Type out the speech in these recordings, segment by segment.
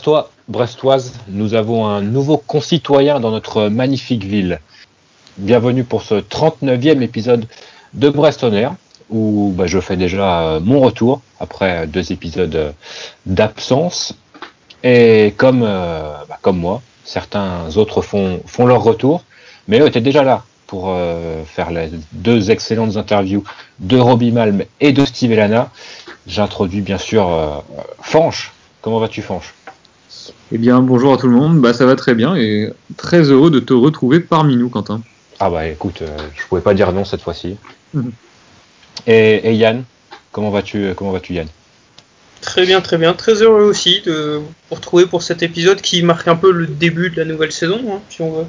Brestois, Brestoise, nous avons un nouveau concitoyen dans notre magnifique ville. Bienvenue pour ce 39e épisode de Brestonner, où bah, je fais déjà euh, mon retour après deux épisodes euh, d'absence. Et comme, euh, bah, comme moi, certains autres font, font leur retour, mais eux étaient déjà là pour faire les deux excellentes interviews de Robbie Malm et de Steve Elana. J'introduis bien sûr Fanche. Comment vas-tu Fanche? Eh bien, bonjour à tout le monde. Bah, ça va très bien et très heureux de te retrouver parmi nous, Quentin. Ah bah écoute, euh, je pouvais pas dire non cette fois-ci. Mhm. et, Yann, comment vas-tu Comment vas-tu Yann? Très bien, très bien. Très heureux aussi de vous retrouver pour cet épisode qui marque un peu le début de la nouvelle saison, hein, si on veut.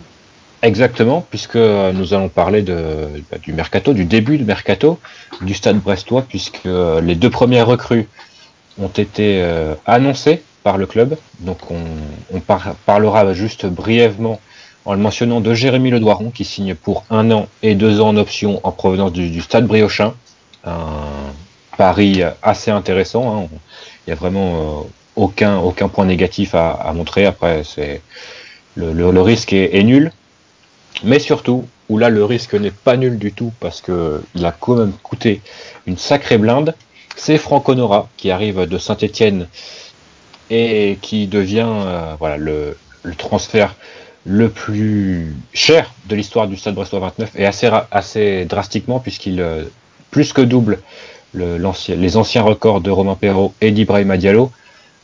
Exactement, puisque nous allons parler de, bah, du mercato, du début du mercato du Stade Brestois, puisque les deux premières recrues ont été euh, annoncées par le club. Donc on, parlera juste brièvement en le mentionnant de Jérémy Ledoiron qui signe pour un an et deux ans en option en provenance du, Stade Briochin. Un pari assez intéressant. Hein. Il n'y a vraiment euh, aucun, aucun point négatif à, montrer. Après, c'est le, risque est, nul. Mais surtout, où là le risque n'est pas nul du tout parce qu'il a quand même coûté une sacrée blinde, c'est Franco Nora qui arrive de Saint-Etienne et qui devient euh, voilà, le, transfert le plus cher de l'histoire du Stade Brestois 29 et assez, drastiquement puisqu'il euh, plus que double le, les anciens records de Romain Perrault et d'Ibrahim Diallo.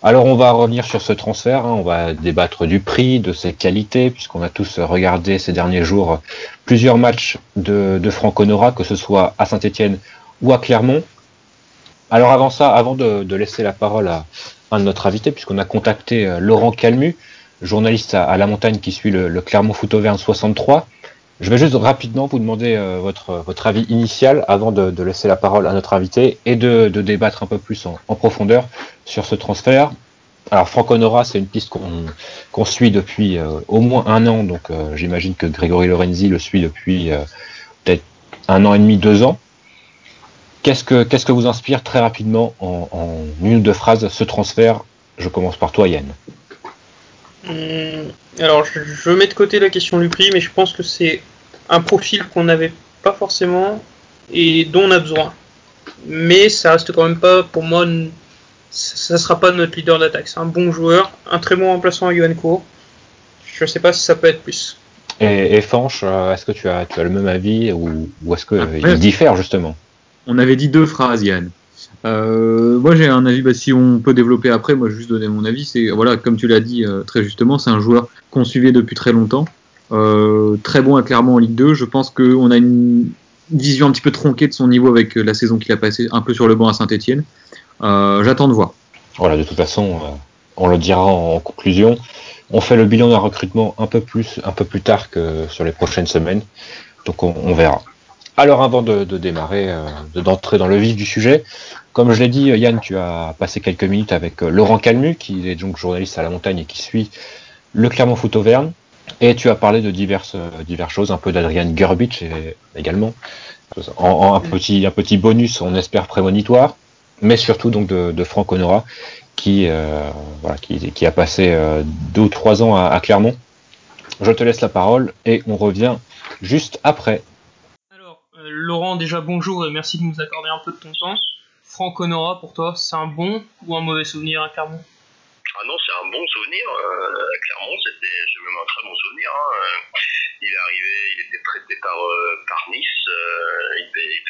Alors on va revenir sur ce transfert, hein. on va débattre du prix, de ses qualités, puisqu'on a tous regardé ces derniers jours plusieurs matchs de, de Franck Honora, que ce soit à Saint-Etienne ou à Clermont. Alors avant ça, avant de laisser la parole à, un de notre invité, puisqu'on a contacté euh, Laurent Calmu, journaliste à, La Montagne qui suit le, Clermont Foot Auvergne 63. Je vais juste rapidement vous demander euh, votre, votre avis initial avant de, laisser la parole à notre invité et de, débattre un peu plus en, profondeur sur ce transfert. Alors Franck Nora, c'est une piste qu'on suit depuis euh, au moins un an, donc j'imagine que Grégory Lorenzi le suit depuis peut-être un an et demi, deux ans. Qu'est-ce que, qu'est-ce que vous inspire très rapidement en, une ou deux phrases ce transfert? Je commence par toi, Yann. Hum, alors, je, mets de côté la question du prix, mais je pense que c'est un profil qu'on n'avait pas forcément et dont on a besoin. Mais ça reste quand même pas, pour moi, ça ne sera pas notre leader d'attaque. C'est un bon joueur, un très bon remplaçant à Johan Cour. Je ne sais pas si ça peut être plus. Et, et Fanch, euh, est-ce que tu as, tu as le même avis ou, ou est-ce qu'il diffère justement? On avait dit deux phrases, Yann. Euh, moi, j'ai un avis. Bah, si on peut développer après, moi, je vais juste donner mon avis. C'est voilà, comme tu l'as dit euh, très justement, c'est un joueur qu'on suivait depuis très longtemps, euh, très bon à clairement en Ligue 2. Je pense qu'on a une vision un petit peu tronquée de son niveau avec la saison qu'il a passé un peu sur le banc à Saint-Etienne. J'attends de voir. Voilà, de toute façon, on le dira en conclusion. On fait le bilan d'un recrutement un peu plus, un peu plus tard que sur les prochaines semaines. Donc on verra. Alors avant de, démarrer, euh, d'entrer dans le vif du sujet, comme je l'ai dit, Yann, tu as passé quelques minutes avec euh, Laurent Calmu, qui est donc journaliste à la montagne et qui suit le Clermont Foot Auvergne, et tu as parlé de diverses, euh, diverses choses, un peu d'Adrian Gerbich également, en, un, petit, bonus, on espère prémonitoire, mais surtout donc de, Franck Honora, qui, a passé deux ou trois ans à Clermont. Je te laisse la parole et on revient juste après. Laurent, déjà bonjour et merci de nous accorder un peu de ton temps. Franck Honora, pour toi, c'est un bon ou un mauvais souvenir à Clermont? Ah non, c'est un bon souvenir. Euh, Clermont, c'était même un très bon souvenir. Hein. Euh, il est arrivé, il était prêté par, euh, par Nice. il était,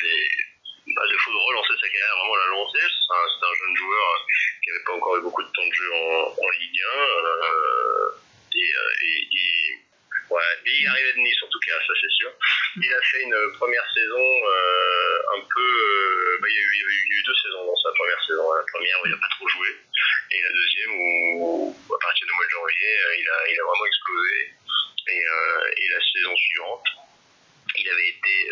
à défaut de relancer sa carrière, vraiment la lancer. C'est un, un, jeune joueur qui n'avait pas encore eu beaucoup de temps de jeu en, Ligue 1. et Ouais, il est arrivé de Nice en tout cas, ça c'est sûr. Il a fait une première saison euh, un peu. Euh, bah, il, y a eu, a eu, deux saisons dans sa première saison. La première où il n'a pas trop joué, et la deuxième où, à partir du mois de janvier, euh, il a, il a vraiment explosé. Et, et la saison suivante, il avait été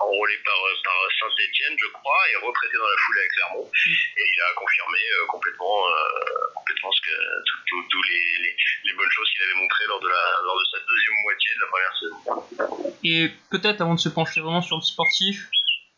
enrôlé par, par Saint-Etienne, je crois, et retraité dans la foulée avec Clermont. Et il a confirmé euh, complètement, euh, complètement ce que, toutes les, les, bonnes choses qu'il avait montrées lors de, la, lors de sa deuxième moitié de la première saison. Et peut-être avant de se pencher vraiment sur le sportif,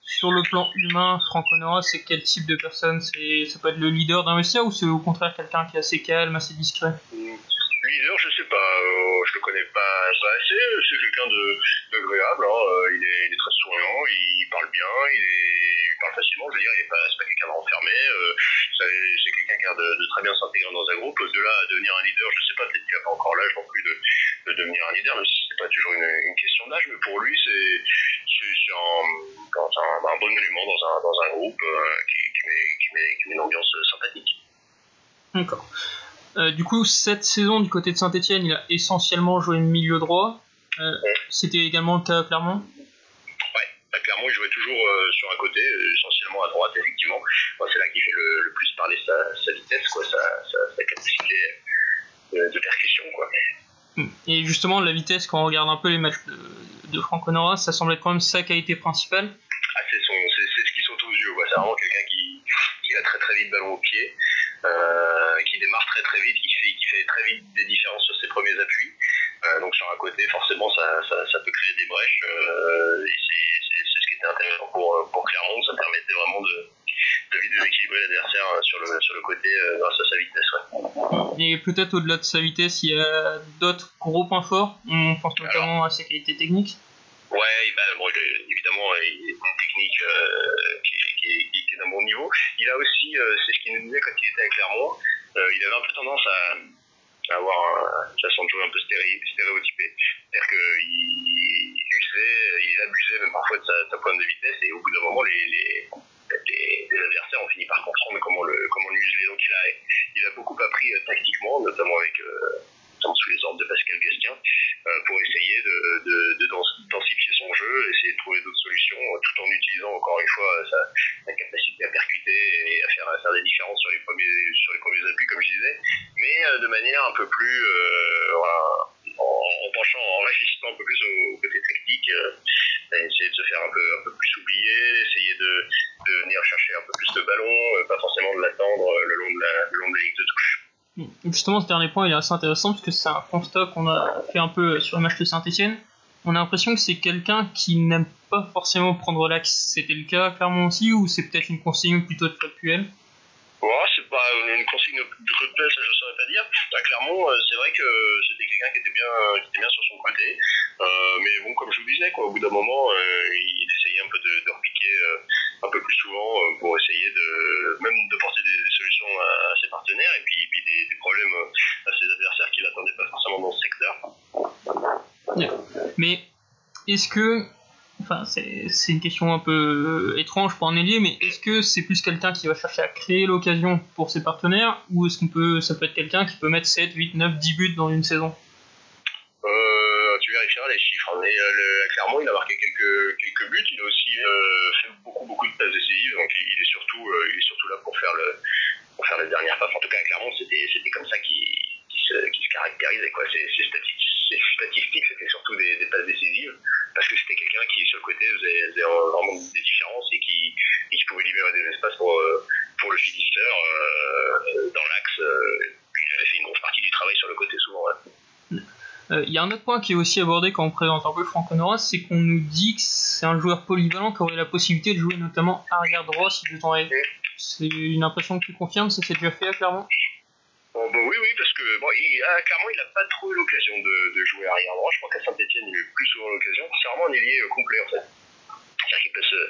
sur le plan humain, Franck Honora, c'est quel type de personne? C'est ça peut être le leader d'un vestiaire ou c'est au contraire quelqu'un qui est assez calme, assez discret? Leader, je sais pas, euh, je le connais pas, pas assez. C'est quelqu'un de d'agréable. Hein, euh, il, est, il est très souriant, il parle bien, il, est, il parle facilement. Je veux dire, il est pas, pas quelqu'un de renfermé. Euh, c'est quelqu'un qui a de, de très bien s'intégrer dans un groupe. De là à devenir un leader, je sais pas, peut-être qu'il a pas encore l'âge non plus de, de devenir un leader, même si c'est pas toujours une, une question d'âge. Mais pour lui, c'est un, un, un bon élément dans un dans un groupe euh, qui, qui met qui met qui met une ambiance sympathique. D'accord. Euh, du coup, cette saison du côté de Saint-Etienne, il a essentiellement joué milieu droit. Euh, C'était également le cas à Clermont? Ouais, bah, clairement, il jouait toujours euh, sur un côté, euh, essentiellement à droite, effectivement. C'est là qu'il fait le, le, plus parler sa, sa vitesse, quoi, sa, sa, sa capacité de, de, percussion, quoi. Et justement, la vitesse, quand on regarde un peu les matchs de, de Franck Honora, ça semble être quand même sa qualité principale. Ah, c'est ce qui saute aux yeux, quoi. C'est vraiment quelqu'un qui, qui a très très vite ballon au pied, euh, qui démarre très très vite, qui fait, qui fait très vite des différences sur ses premiers appuis. Euh, donc sur un côté, forcément, ça, ça, ça peut créer des brèches. Euh, et était intéressant pour, pour Clermont. Ça permettait vraiment de, de vite déséquilibrer l'adversaire sur le, sur le côté euh, grâce à sa vitesse. Ouais. Et peut-être au-delà de sa vitesse, il y a d'autres gros points forts? On pense notamment à ses qualités techniques. Ouais, ben, bon, évidemment, il a une technique euh, qui, qui, qui, qui, est d'un bon niveau. Il a aussi, euh, c'est ce qu'il nous disait quand il était à Clermont, euh, il avait un peu tendance à, à avoir une façon de jouer un peu stéréotypée. C'est-à-dire qu'il il usait, il abusait même parfois de sa, pointe de vitesse et au bout d'un moment, les, adversaires ont fini par comprendre comment le, comment l'user. Donc il a, beaucoup appris tactiquement, notamment avec sous les ordres de Pascal Gastien, euh, pour essayer de, de, de, densifier son jeu, essayer de trouver d'autres solutions, tout en utilisant encore une fois sa, capacité à percuter et à faire, des différences sur les premiers, sur les premiers appuis, comme je disais, mais euh, de manière un peu plus, euh, en, en, penchant, en réfléchissant un peu plus au, côté technique, essayer de se faire un peu, un peu plus oublier, essayer de, de venir chercher un peu plus de ballon, pas forcément de l'attendre le long de la, le long de la ligne de touche. Justement, ce dernier point il est assez intéressant parce que c'est un constat qu'on a fait un peu sur le match de Saint-Etienne. On a l'impression que c'est quelqu'un qui n'aime pas forcément prendre l'axe. C'était le cas clairement aussi ou c'est peut-être une consigne plutôt de Claude Ouais, c'est pas une consigne de Claude Puel, ça je saurais pas dire. Bah, clairement, c'est vrai que c'était quelqu'un qui était bien, qui était bien sur son côté. Euh, mais bon, comme je vous disais, quoi, au bout d'un moment, euh, il essayait un peu de, de repiquer euh, un peu plus souvent euh, pour essayer de même de porter des, solutions à, ses partenaires et puis, des, problèmes à ses adversaires qu'il n'attendaient pas forcément dans ce secteur. Mais est-ce que enfin c'est une question un peu étrange pour un ailier, mais est-ce que c'est plus quelqu'un qui va chercher à créer l'occasion pour ses partenaires, ou est-ce qu'on peut, ça peut être quelqu'un qui peut mettre 7, 8, 9, 10 buts dans une saison? Euh, Tu vérifieras les chiffres, mais euh, le, clairement il a marqué quelques, buts, il a aussi euh, fait beaucoup beaucoup de passes décisives, donc il, est surtout euh, il est surtout là pour faire le pour faire les dernières passes. En tout cas, clairement c'était comme ça qu'il qui se, qui se caractérisait quoi. C'est statistiques, statistiques c'était surtout des, des passes décisives parce que c'était quelqu'un qui sur le côté faisait, faisait, vraiment des différences et qui, et qui pouvait libérer des espaces pour, pour le finisseur euh, dans l'axe. Euh, il avait fait une grosse partie du travail sur le côté souvent. Il ouais. euh, y a un autre point qui est aussi abordé quand on présente un peu Franck Honora, c'est qu'on nous dit que c'est un joueur polyvalent qui aurait la possibilité de jouer notamment arrière droit si besoin est. C'est une impression que tu confirmes, ça s'est déjà fait à Clermont Bon, bah oui, oui, parce que bon, il, ah, clairement, il n'a pas trop eu l'occasion de, jouer arrière droit. Je crois qu'à Saint-Etienne, il a eu plus souvent l'occasion. C'est vraiment un ailier complet, en fait. C'est-à-dire qu'il peut se,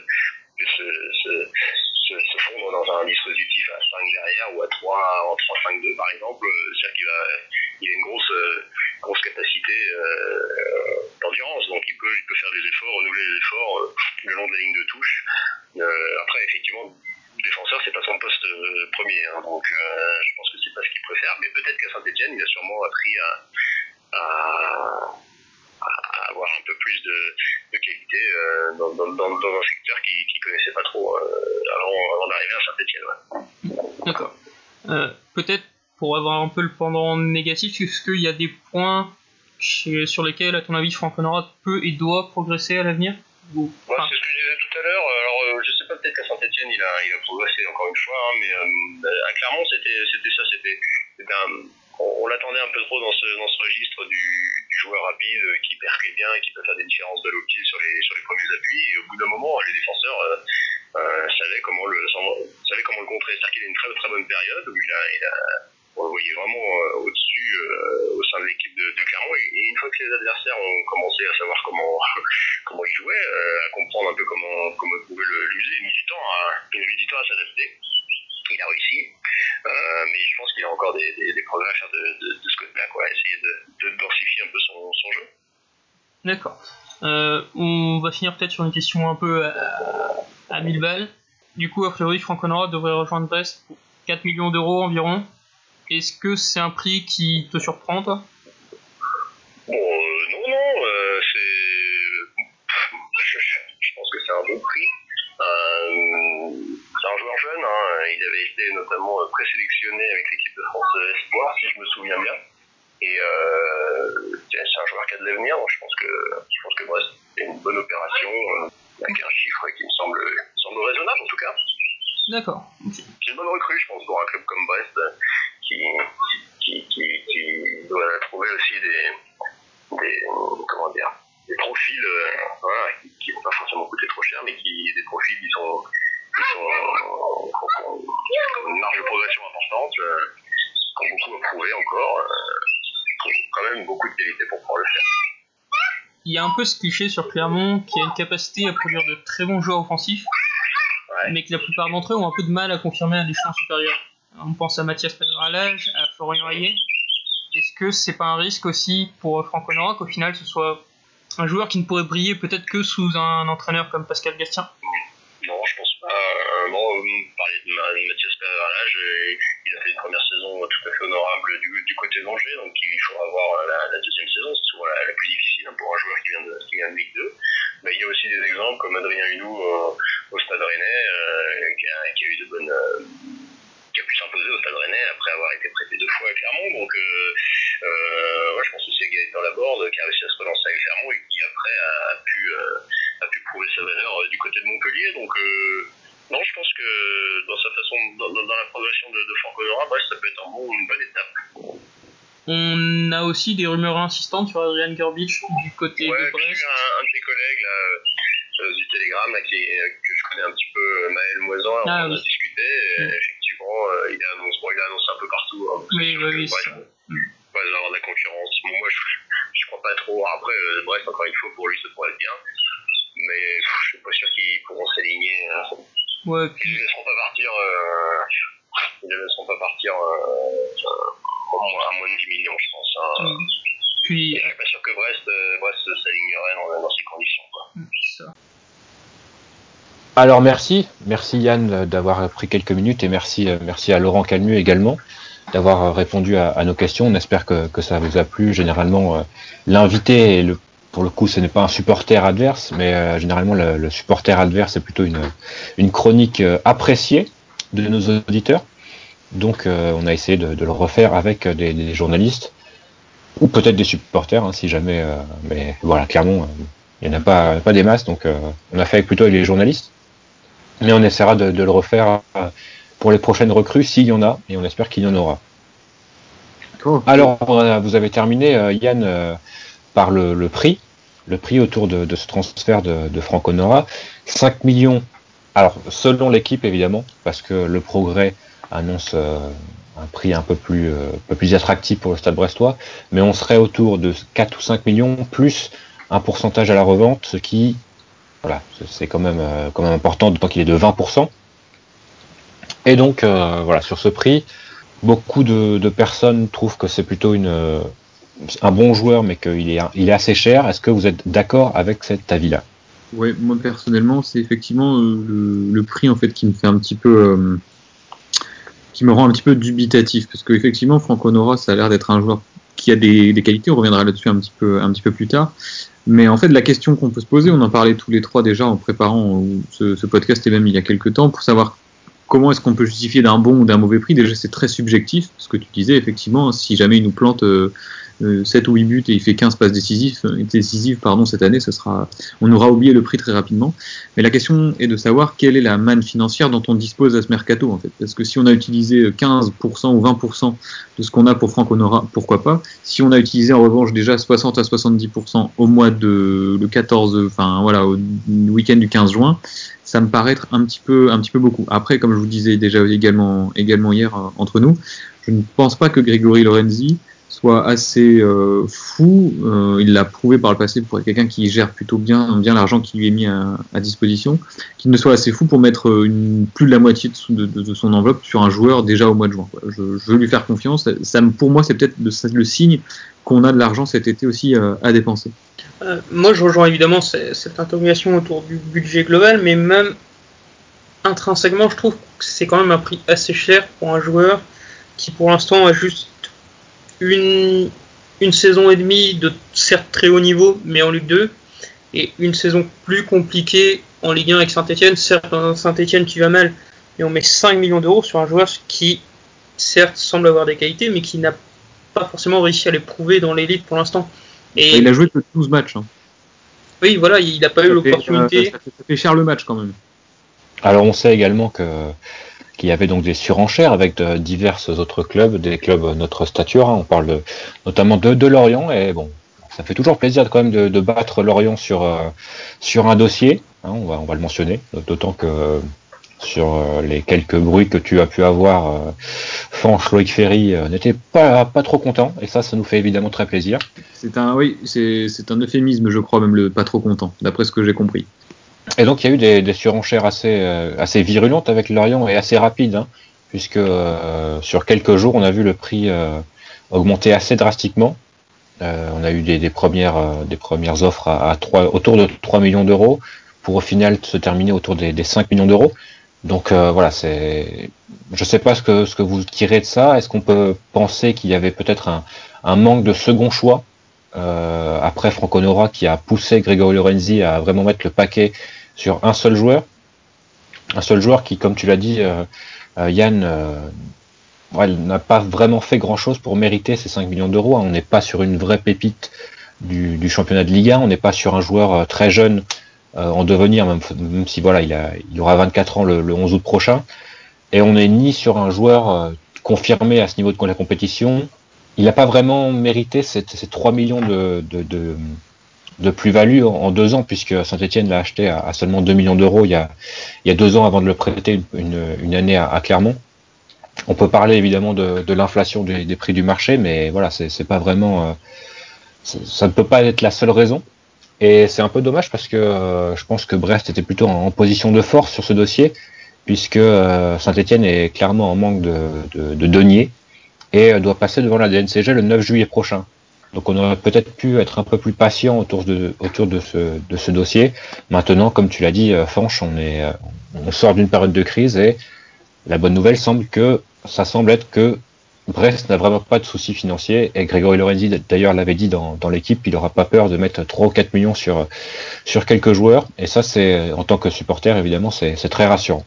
se, se, se, fondre dans un dispositif à 5 derrière ou à 3, en 3-5-2, par exemple. C'est-à-dire qu'il a, il a une grosse, grosse capacité euh, d'endurance. Donc, il peut, il peut faire des efforts, renouveler les efforts euh, le long de la ligne de touche. Euh, après, effectivement, défenseur, c'est pas son poste euh, premier, hein, donc euh, je pense que c'est pas ce qu'il préfère. Mais peut-être qu'à Saint-Etienne, il a sûrement appris à, avoir un peu plus de, qualité euh, dans, un secteur qu'il qui connaissait pas trop avant, avant d'arriver à Saint-Etienne. D'accord. peut-être pour avoir un peu le pendant négatif, est-ce qu'il y a des points sur lesquels, à ton avis, Franck peut et doit progresser à l'avenir? Ouais, c'est ce que je disais tout à l'heure. Alors, euh, je sais pas, peut-être qu'à Saint-Etienne, il a, il a progressé encore une fois, hein, mais euh, à Clermont, c'était, c'était ça. C'était, on, on l'attendait un peu trop dans ce, dans ce registre du, du joueur rapide qui percute bien et qui peut faire des différences de low sur les, sur les premiers appuis. Et au bout d'un moment, les défenseurs euh, euh, savaient comment le savaient comment le contrer. C'est-à-dire qu'il a une très très bonne période où il a, il a on le voyait vraiment euh, au-dessus euh, au sein de l'équipe de, de, Clermont. Et, une fois que les adversaires ont commencé à savoir comment comment ils jouaient, euh, à comprendre un peu comment comment ils pouvaient l'user, il a mis du temps à il du temps à s'adapter. Il a réussi, mais je pense qu'il a encore des, des, progrès à faire de, de, de ce côté-là, quoi, essayer de, de densifier un peu son, jeu. D'accord. On va finir peut-être sur une question un peu à, à 1000 balles. Du coup, a priori, Franck Honora devrait rejoindre Brest pour 4 millions d'euros environ. Est-ce que c'est un prix qui te surprend, toi? Bon, euh, non, non, euh, c'est. Je, je, pense que c'est un bon prix. Euh, c'est un joueur jeune, hein. il avait été notamment présélectionné avec l'équipe de France Espoir, si je me souviens bien. Et c'est un joueur qui a de l'avenir, donc je pense que je pense que Brest c'est une bonne opération avec un chiffre qui me semble, semble raisonnable en tout cas. D'accord. Okay. C'est une bonne recrue, je pense, pour un club comme Brest qui, qui, qui, qui doit trouver aussi des, des comment dire des profils euh, voilà, qui ne vont pas forcément coûter trop cher, mais qui des profils qui sont qui sont qui ont une marge de progression importante, euh, qui ont beaucoup à prouver encore. Euh, quand même beaucoup de qualité pour pouvoir le faire. Il y a un peu ce cliché sur Clermont qui a une capacité à produire de très bons joueurs offensifs, ouais. mais que la plupart d'entre eux ont un peu de mal à confirmer à l'échelon supérieur. On pense à Mathias Pedralage, à Florian Hayet. Est-ce que c'est pas un risque aussi pour Franck Honora qu'au final ce soit un joueur qui ne pourrait briller peut-être que sous un entraîneur comme Pascal Gastien Non, je pense pas. Euh, bon, vous parlez de Mathias Pedralage, il a fait une première saison tout à fait honorable du, côté d'Angers, donc il faudra voir la, deuxième saison, c'est souvent la, plus difficile hein, pour un joueur qui vient de, qui vient de Ligue 2. Mais il y a aussi des exemples comme Adrien Hunou euh, au Stade Rennais, euh, qui, a, eu de bonnes. Euh, qui a pu s'imposer au Stade Rennais après avoir été prêté deux fois à Clermont. Donc, euh, ouais, je pense aussi à Gaëtan Laborde qui a réussi à se relancer avec Clermont et qui après a, pu, a pu prouver sa valeur du côté de Montpellier. Donc, non, je pense que dans sa façon, dans, dans la progression de, de bref, ça peut être un bon, une bonne étape. On a aussi des rumeurs insistantes sur Adrian Gerbich du côté ouais, de Brest. J'ai un, un, de tes collègues là, euh, du Telegram là, qui que je connais un petit peu, Maël Moisan, ah, on oui. a discuté. Et oui. Euh, il, a annoncé, bon, il annoncé un peu partout. Hein, oui, oui, oui. Bref, va y avoir de la concurrence. Bon, moi, je, je crois pas trop. Après, euh, Brest, encore une fois, pour lui, ça pourrait être bien. Mais pff, je suis pas sûr qu'ils pourront s'aligner. Hein. Ouais, puis... Ils ne laisseront pas partir. Euh, ils ne laisseront pas partir euh, à moins de 10 millions, je pense. Hein. Mmh. Puis, je suis pas sûr que Brest, euh, Brest s'alignerait dans, dans, ces conditions. Quoi. Ça. Alors merci, merci Yann d'avoir pris quelques minutes et merci, merci à Laurent Calmu également d'avoir répondu à, nos questions. On espère que, que, ça vous a plu. Généralement, euh, l'invité, le, pour le coup, ce n'est pas un supporter adverse, mais euh, généralement le, supporter adverse est plutôt une, une chronique euh, appréciée de nos auditeurs. Donc euh, on a essayé de, de, le refaire avec des, des journalistes ou peut-être des supporters, hein, si jamais. euh, mais voilà, clairement, il n'y en a pas, pas des masses, donc on a fait plutôt avec les journalistes. Mais on essaiera de, de le refaire euh, pour les prochaines recrues s'il y en a, et on espère qu'il y en aura. Cool. Alors, vous avez terminé, euh, Yann, euh, par le, le, prix, le prix autour de, de ce transfert de, de Franck Honora. 5 millions, alors selon l'équipe évidemment, parce que le progrès annonce euh, un prix un peu plus, euh, un peu plus attractif pour le stade brestois, mais on serait autour de 4 ou 5 millions plus un pourcentage à la revente, ce qui, voilà, c'est quand même, euh, quand même important, d'autant qu'il est de 20%. Et donc, euh, voilà, sur ce prix, beaucoup de, personnes trouvent que c'est plutôt une, un bon joueur, mais qu'il est, assez cher. Est-ce que vous êtes d'accord avec cet avis-là? Ouais, moi personnellement, c'est effectivement euh, le, prix en fait qui me fait un petit peu, euh, qui me rend un petit peu dubitatif, parce qu'effectivement, Franck Honora, ça a l'air d'être un joueur qui a des, qualités. On reviendra là-dessus un petit peu, un petit peu plus tard. Mais en fait, la question qu'on peut se poser, on en parlait tous les trois déjà en préparant ce, ce podcast et même il y a quelques temps, pour savoir comment est-ce qu'on peut justifier d'un bon ou d'un mauvais prix? Déjà, c'est très subjectif, ce que tu disais, effectivement, si jamais il nous plante 7 ou 8 buts et il fait 15 passes décisives, décisives pardon, cette année, ce sera, on aura oublié le prix très rapidement. Mais la question est de savoir quelle est la manne financière dont on dispose à ce mercato, en fait. Parce que si on a utilisé 15% ou 20% de ce qu'on a pour Franck Honora, pourquoi pas? Si on a utilisé en revanche déjà 60 à 70% au mois de le 14, enfin voilà, au week-end du 15 juin, ça me paraît être un petit peu, un petit peu beaucoup. Après, comme je vous disais déjà également, également hier euh, entre nous, je ne pense pas que Grégory Lorenzi soit assez euh, fou. Euh, il l'a prouvé par le passé pour être quelqu'un qui gère plutôt bien, bien l'argent qui lui est mis à, disposition, qu'il ne soit assez fou pour mettre plus de la moitié de, son enveloppe sur un joueur déjà au mois de juin. Je, veux lui faire confiance. Pour moi, c'est peut-être le, signe qu'on a de l'argent cet été aussi à dépenser. Moi, je rejoins évidemment cette interrogation autour du budget global, mais même intrinsèquement, je trouve que c'est quand même un prix assez cher pour un joueur qui pour l'instant a juste une, saison et demie de certes très haut niveau, mais en Ligue 2, et une saison plus compliquée en Ligue 1 avec Saint-Etienne, certes Saint-Etienne qui va mal, et on met 5 millions d'euros sur un joueur qui certes semble avoir des qualités, mais qui n'a pas forcément réussi à les prouver dans l'élite pour l'instant. Et il a joué que 12 matchs. Hein. Oui, voilà, il n'a pas eu l'opportunité. Euh, ça, fait cher le match quand même. Alors on sait également que il y avait donc des surenchères avec de, divers autres clubs, des clubs notre stature. Hein. on parle notamment de, de Lorient et bon, ça fait toujours plaisir quand même de, battre Lorient sur euh, sur un dossier. Hein, on va on va le mentionner, d'autant que sur euh, les quelques bruits que tu as pu avoir, euh, Fanch, Loïc Ferry n'était pas, pas trop content, et ça, ça nous fait évidemment très plaisir. C'est un, oui, c'est un euphémisme, je crois, même le pas trop content, d'après ce que j'ai compris. Et donc il y a eu des, des surenchères assez, euh, assez virulentes avec Lorient et assez rapides, hein, puisque euh, sur quelques jours on a vu le prix euh, augmenter assez drastiquement. on a eu des, des premières, des premières offres à, à 3, autour de 3 millions d'euros pour au final se terminer autour des, des 5 millions d'euros. Donc voilà, c'est, je sais pas ce que vous tirez de ça. Est-ce qu'on peut penser qu'il y avait peut-être un, manque de second choix euh, après Franco Nora qui a poussé Grégory Lorenzi à vraiment mettre le paquet sur un seul joueur? Un seul joueur qui, comme tu l'as dit, euh, euh, Yann, n'a pas vraiment fait grand-chose pour mériter ces 5 millions d'euros. On n'est pas sur une vraie pépite du, championnat de Ligue 1. On n'est pas sur un joueur très jeune en devenir, même, si voilà, il, aura 24 ans le, 11 août prochain. Et on n'est ni sur un joueur confirmé à ce niveau de la compétition, il n'a pas vraiment mérité ces, 3 millions de, de, plus-value en, deux ans, puisque Saint-Etienne l'a acheté à, seulement 2 millions d'euros il, y a, il y a deux ans avant de le prêter une, année à, Clermont. On peut parler évidemment de, l'inflation des, prix du marché, mais voilà, c'est pas vraiment. Euh, ça ne peut pas être la seule raison. Et c'est un peu dommage parce que euh, je pense que Brest était plutôt en, position de force sur ce dossier, puisque euh, Saint-Etienne est clairement en manque de, de, de deniers et doit passer devant la DNCG le 9 juillet prochain. Donc on aurait peut-être pu être un peu plus patient autour de, ce, dossier. Maintenant, comme tu l'as dit, euh, Fanch, on, euh, on sort d'une période de crise et la bonne nouvelle semble que ça semble être que Brest n'a vraiment pas de soucis financiers et Grégory Lorenzi d'ailleurs l'avait dit dans, l'équipe, il n'aura pas peur de mettre 3 ou 4 millions sur, sur quelques joueurs et ça c'est en tant que supporter évidemment c'est très rassurant.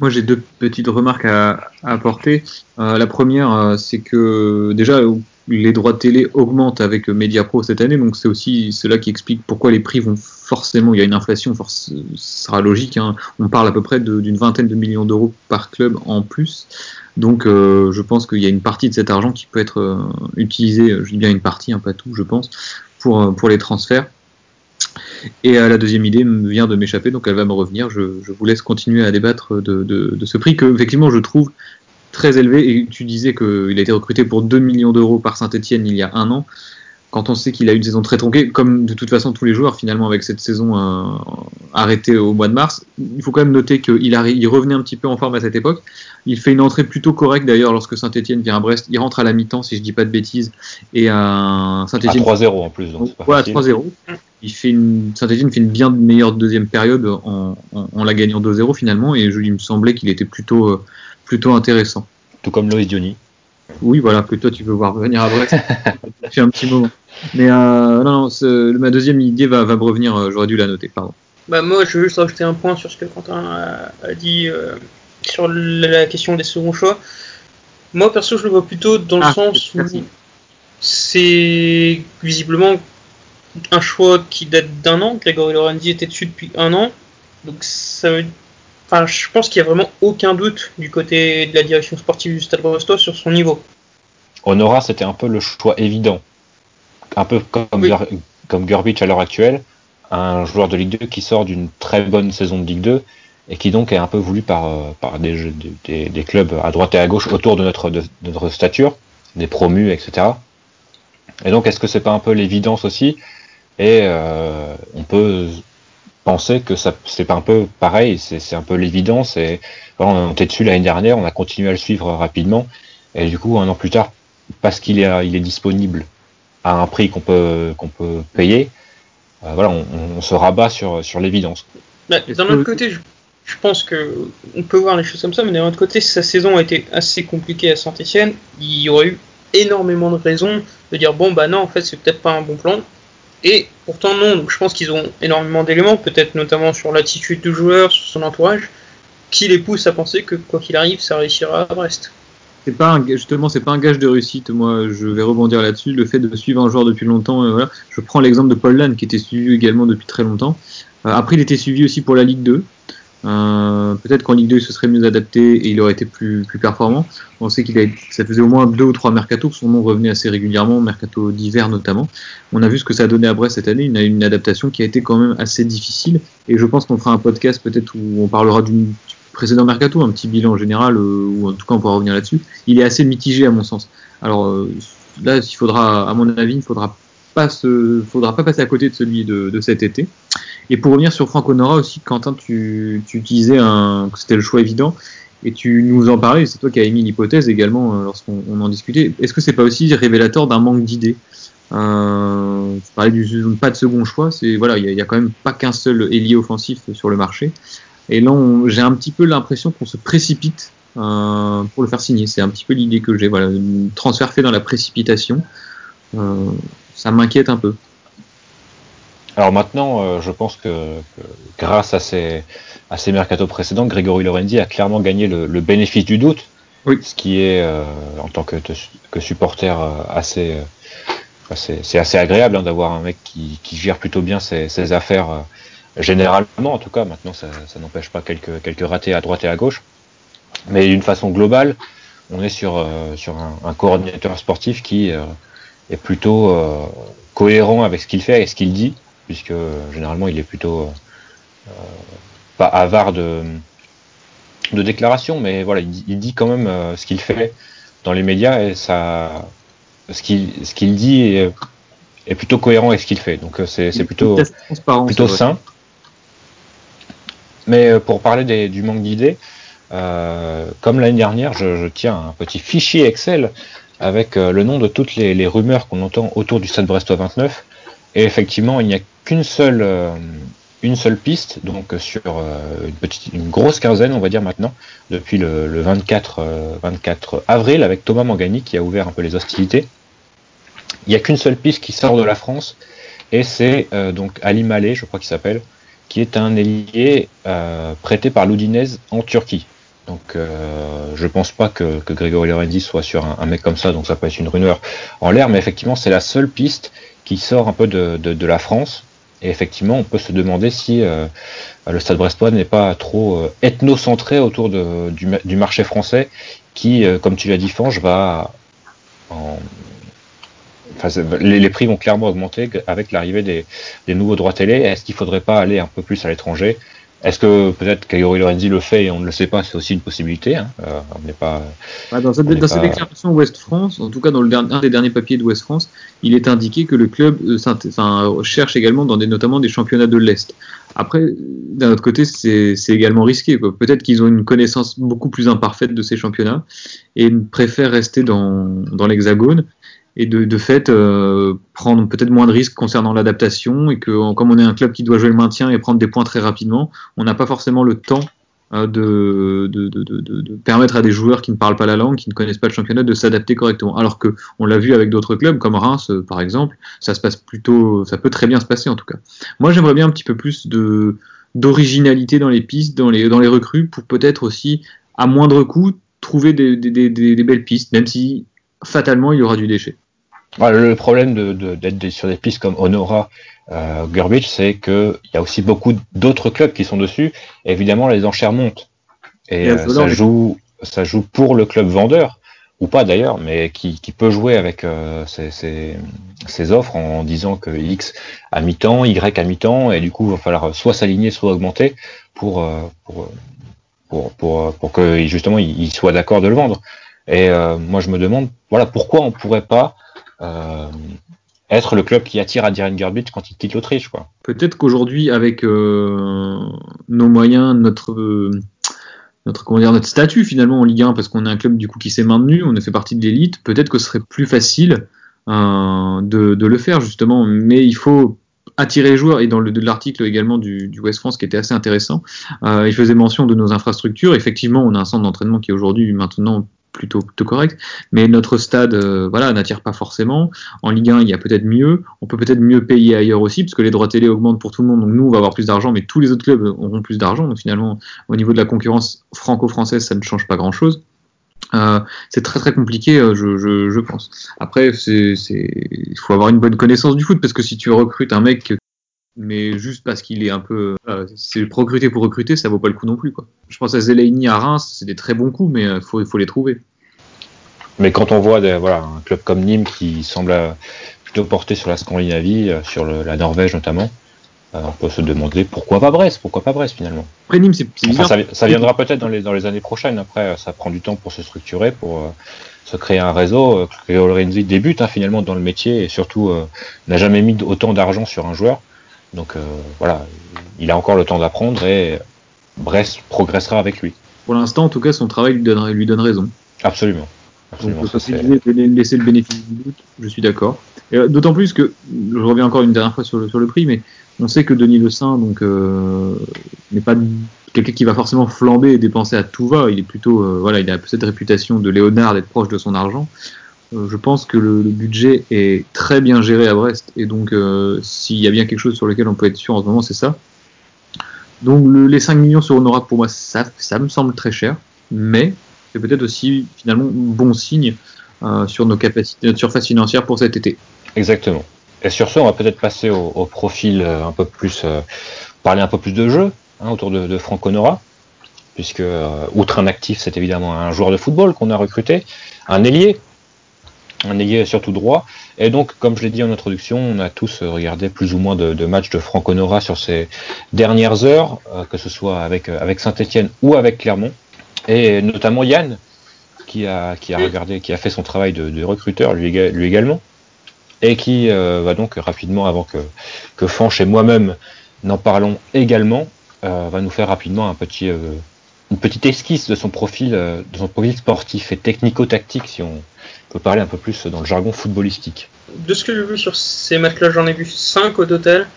Moi, j'ai deux petites remarques à, apporter. Euh, la première, euh, c'est que déjà, les droits de télé augmentent avec Mediapro cette année, donc c'est aussi cela qui explique pourquoi les prix vont forcément, il y a une inflation, ce sera logique. Hein. On parle à peu près d'une vingtaine de millions d'euros par club en plus. Donc, euh, je pense qu'il y a une partie de cet argent qui peut être utilisé, je dis bien une partie, hein, pas tout, je pense, pour, pour les transferts. Et euh, la deuxième idée vient de m'échapper, donc elle va me revenir. Je, vous laisse continuer à débattre de, ce prix que, effectivement, je trouve très élevé. Et tu disais qu'il a été recruté pour 2 millions d'euros par Saint-Etienne il y a un an. Quand on sait qu'il a eu une saison très tronquée, comme de toute façon tous les joueurs finalement avec cette saison euh, arrêtée au mois de mars, il faut quand même noter qu'il il revenait un petit peu en forme à cette époque. Il fait une entrée plutôt correcte d'ailleurs lorsque Saint-Etienne vient à Brest. Il rentre à la mi-temps, si je dis pas de bêtises, et à Saint-Etienne. 3-0 en plus. Donc ouais, à 3-0 il fait une, Saint-Etienne fait une bien meilleure deuxième période en, en, la gagnant 2-0 finalement, et je, il me semblait qu'il était plutôt, euh, plutôt intéressant. Tout comme Loïs Diony. Oui, voilà, que toi tu veux voir venir à Brest. fait un petit moment. Mais euh, non, non ma deuxième idée va, va me revenir, euh, j'aurais dû la noter, pardon. Bah moi, je veux juste rajouter un point sur ce que Quentin a, dit sur la question des seconds choix. Moi, perso, je le vois plutôt dans le Ah, sens où c'est visiblement un choix qui date d'un an. Grégory Lorenzi était dessus depuis un an. Donc, ça veut... Enfin, je pense qu'il n'y a vraiment aucun doute du côté de la direction sportive du Stade Brestois sur son niveau. Honora, c'était un peu le choix évident. Un peu comme, Oui. Ger- comme Gerbich à l'heure actuelle, un joueur de Ligue 2 qui sort d'une très bonne saison de Ligue 2 et qui donc est un peu voulu par, euh, par des, jeux- des, des- des clubs à droite et à gauche autour de notre, de, de notre stature, des promus, etc. Et donc, est-ce que c'est pas un peu l'évidence aussi? Et euh, on peut penser que ça c'est pas un peu pareil, c'est un peu l'évidence. Et voilà, on était dessus l'année dernière, on a continué à le suivre rapidement. Et du coup, un an plus tard, parce qu'il est, il est disponible à un prix qu'on peut, qu'on peut payer, euh, voilà, on, on se rabat sur, sur l'évidence. Bah, d'un autre côté, je, je pense que on peut voir les choses comme ça, mais d'un autre côté, sa saison a été assez compliquée à Saint-Etienne. Il y aurait eu énormément de raisons de dire bon bah non, en fait, c'est peut-être pas un bon plan. Et pourtant non. Je pense qu'ils ont énormément d'éléments, peut-être notamment sur l'attitude du joueur, sur son entourage, qui les pousse à penser que quoi qu'il arrive, ça réussira à Brest. C'est pas un, justement, c'est pas un gage de réussite. Moi, je vais rebondir là-dessus. Le fait de suivre un joueur depuis longtemps, euh, voilà. Je prends l'exemple de Paul Lannes qui était suivi également depuis très longtemps. Euh, après, il était suivi aussi pour la Ligue 2. Euh, Peut-être qu'en Ligue 2, il se serait mieux adapté et il aurait été plus, plus performant. On sait qu'il a, ça faisait au moins deux ou trois mercato que son nom revenait assez régulièrement, mercato d'hiver notamment. On a vu ce que ça a donné à Brest cette année, une, une adaptation qui a été quand même assez difficile. Et je pense qu'on fera un podcast peut-être où on parlera du précédent mercato, un petit bilan général, euh, ou en tout cas on pourra revenir là-dessus. Il est assez mitigé à mon sens. Alors euh, là, il faudra, à mon avis, il faudra pas se, faudra pas passer à côté de celui de, cet été. Et pour revenir sur Franck Honora aussi, Quentin, tu, tu disais un, que c'était le choix évident. Et tu nous en parlais, c'est toi qui as émis l'hypothèse également euh, lorsqu'on on en discutait. Est-ce que c'est pas aussi révélateur d'un manque d'idées? Euh, Tu parlais du pas de second choix, c'est voilà, il y, a- quand même pas qu'un seul ailier offensif sur le marché. Et là, j'ai un petit peu l'impression qu'on se précipite euh, pour le faire signer. C'est un petit peu l'idée que j'ai. Voilà, transfert fait dans la précipitation. Euh, ça m'inquiète un peu. Alors maintenant, euh, je pense que, que grâce à ces, à ces mercatos précédents, Grégory Lorenzi a clairement gagné le, le bénéfice du doute, Oui. ce qui est, euh, en tant que, que supporter, euh, assez, c'est assez agréable hein, d'avoir un mec qui, qui gère plutôt bien ses, ses affaires, euh, généralement en tout cas. Maintenant, ça, ça n'empêche pas quelques, quelques ratés à droite et à gauche. Mais d'une façon globale, on est sur, sur un, un coordinateur sportif qui est plutôt euh, cohérent avec ce qu'il fait et ce qu'il dit, puisque euh, généralement il est plutôt euh, pas avare de, de déclarations, mais voilà, il, dit- il dit quand même euh, ce qu'il fait dans les médias et ça, ce qu'il ce qu'il dit est, est plutôt cohérent avec ce qu'il fait. Donc euh, c'est plutôt plutôt sain. Mais euh, pour parler des- du manque d'idées, euh, comme l'année dernière, je, je tiens un petit fichier Excel avec euh, le nom de toutes les, rumeurs qu'on entend autour du Stade Brestois 29. Et effectivement, il n'y a qu'une seule, euh, une seule piste, donc euh, sur une, petite, une grosse quinzaine, on va dire maintenant, depuis le, le 24, euh, 24 avril, avec Thomas Mangani qui a ouvert un peu les hostilités. Il n'y a qu'une seule piste qui sort de la France, et c'est donc Ali Malé, je crois qu'il s'appelle, qui est un ailier prêté par l'Oudinez en Turquie. Donc euh, je pense pas que, que Grégory Lorenzi soit sur un, un mec comme ça, donc ça peut être une rumeur en l'air, mais effectivement c'est la seule piste qui sort un peu de, la France. Et effectivement, on peut se demander si euh, le Stade Brestois n'est pas trop euh, ethnocentré autour de, du, ma- du marché français, qui, euh, comme tu l'as dit, Fange, va en, Enfin, les, prix vont clairement augmenter avec l'arrivée des, des nouveaux droits télé. Est-ce qu'il faudrait pas aller un peu plus à l'étranger? Est-ce que peut-être Grégory Lorenzi le fait et on ne le sait pas C'est aussi une possibilité. Hein. Euh, on n'est pas. Ouais, dans cette, déclaration Ouest France, en tout cas dans le dernier, un des derniers papiers de Ouest France, il est indiqué que le club euh, enfin, cherche également dans des, notamment des championnats de l'Est. Après, d'un autre côté, c'est également risqué. Peut-être qu'ils ont une connaissance beaucoup plus imparfaite de ces championnats et préfèrent rester dans, dans l'Hexagone et de, de fait euh, prendre peut-être moins de risques concernant l'adaptation et que comme on est un club qui doit jouer le maintien et prendre des points très rapidement, on n'a pas forcément le temps euh, de, de, de, permettre à des joueurs qui ne parlent pas la langue, qui ne connaissent pas le championnat, de s'adapter correctement. Alors que on l'a vu avec d'autres clubs comme Reims, euh, par exemple, ça se passe plutôt, ça peut très bien se passer en tout cas. Moi, j'aimerais bien un petit peu plus de d'originalité dans les pistes, dans les dans les recrues, pour peut-être aussi à moindre coût, trouver des, des, des, belles pistes, même si fatalement il y aura du déchet. Le problème d'être de, sur des pistes comme Honora, euh, Gurbich, c'est qu'il y a aussi beaucoup d'autres clubs qui sont dessus. Et évidemment, les enchères montent. Et, euh, ça, joue, ça joue pour le club vendeur, ou pas d'ailleurs, mais qui, qui, peut jouer avec euh, ses, ses, ses, offres en disant que X à mi-temps, Y à mi-temps, et du coup, il va falloir soit s'aligner, soit augmenter pour, euh, pour, pour, pour, pour que justement il, soit d'accord de le vendre. Et euh, moi, je me demande, voilà, pourquoi on pourrait pas euh, être le club qui attire Adrian Gerbich quand il quitte l'Autriche, quoi. Peut-être qu'aujourd'hui, avec euh, nos moyens, notre notre comment dire notre statut finalement en Ligue 1 parce qu'on est un club du coup qui s'est maintenu, on a fait partie de l'élite, peut-être que ce serait plus facile euh, de, le faire justement, mais il faut attirer les joueurs et dans l'article également du, West France qui était assez intéressant, euh, il faisait mention de nos infrastructures. Effectivement, on a un centre d'entraînement qui est aujourd'hui maintenant plutôt, plutôt correct, mais notre stade euh, voilà n'attire pas forcément. En Ligue 1, il y a peut-être mieux. On peut peut-être mieux payer ailleurs aussi, parce que les droits télé augmentent pour tout le monde. Donc nous, on va avoir plus d'argent, mais tous les autres clubs auront plus d'argent. Donc finalement, au niveau de la concurrence franco-française, ça ne change pas grand-chose. Euh, c'est très très compliqué, euh, je, je, je pense. Après, il faut avoir une bonne connaissance du foot parce que si tu recrutes un mec, mais juste parce qu'il est un peu, euh, c'est recruter pour recruter, ça vaut pas le coup non plus quoi. Je pense à Zelaini à Reims, c'est des très bons coups, mais il euh, faut, faut les trouver. Mais quand on voit des, voilà, un club comme Nîmes qui semble plutôt porter sur la Scandinavie, sur le, la Norvège notamment, euh, on peut se demander pourquoi pas Brest, pourquoi pas Brest finalement. Après Nîmes, c'est enfin, ça, ça, viendra peut-être dans les, dans les années prochaines. Après, ça prend du temps pour se structurer, pour euh, se créer un réseau. Lorenzi débute hein, finalement dans le métier et surtout euh, n'a jamais mis autant d'argent sur un joueur. Donc voilà, il a encore le temps d'apprendre et Brest progressera avec lui. Pour l'instant, en tout cas, son travail lui donne, lui donne raison. Absolument. Absolument, Donc, ça, laisser le bénéfice du doute, je suis d'accord. D'autant plus que, je reviens encore une dernière fois sur le, sur le prix, mais on sait que Denis Le Saint donc euh, n'est pas quelqu'un qui va forcément flamber et dépenser à tout va. Il est plutôt euh, voilà, il a cette réputation de Léonard d'être proche de son argent. Euh, je pense que le, budget est très bien géré à Brest et donc s'il y a bien quelque chose sur lequel on peut être sûr en ce moment, c'est ça. Donc les 5 millions sur Honora pour moi ça, me semble très cher, mais c'est peut-être aussi finalement bon signe sur nos capacités, notre surface financière pour cet été. Exactement. Et sur ce, on va peut-être passer au, profil euh, un peu plus, euh, parler un peu plus de jeu hein, autour de, de Franck Honora, puisque euh, outre un actif, c'est évidemment un joueur de football qu'on a recruté, un ailier, un ailier surtout droit. Et donc, comme je l'ai dit en introduction, on a tous regardé plus ou moins de, de matchs de Franck Honora sur ces dernières heures, euh, que ce soit avec, avec Saint-Etienne ou avec Clermont, et notamment Yann, qui a, qui a regardé, qui a fait son travail de, de recruteur lui, lui également. Et qui euh, va donc rapidement, avant que, que Fanch et moi-même n'en parlons également, euh, va nous faire rapidement un petit, euh, une petite esquisse de son profil, de son profil sportif et technico-tactique, si on peut parler un peu plus dans le jargon footballistique. De ce que j'ai vu sur ces matchs-là, j'en ai vu 5 au total.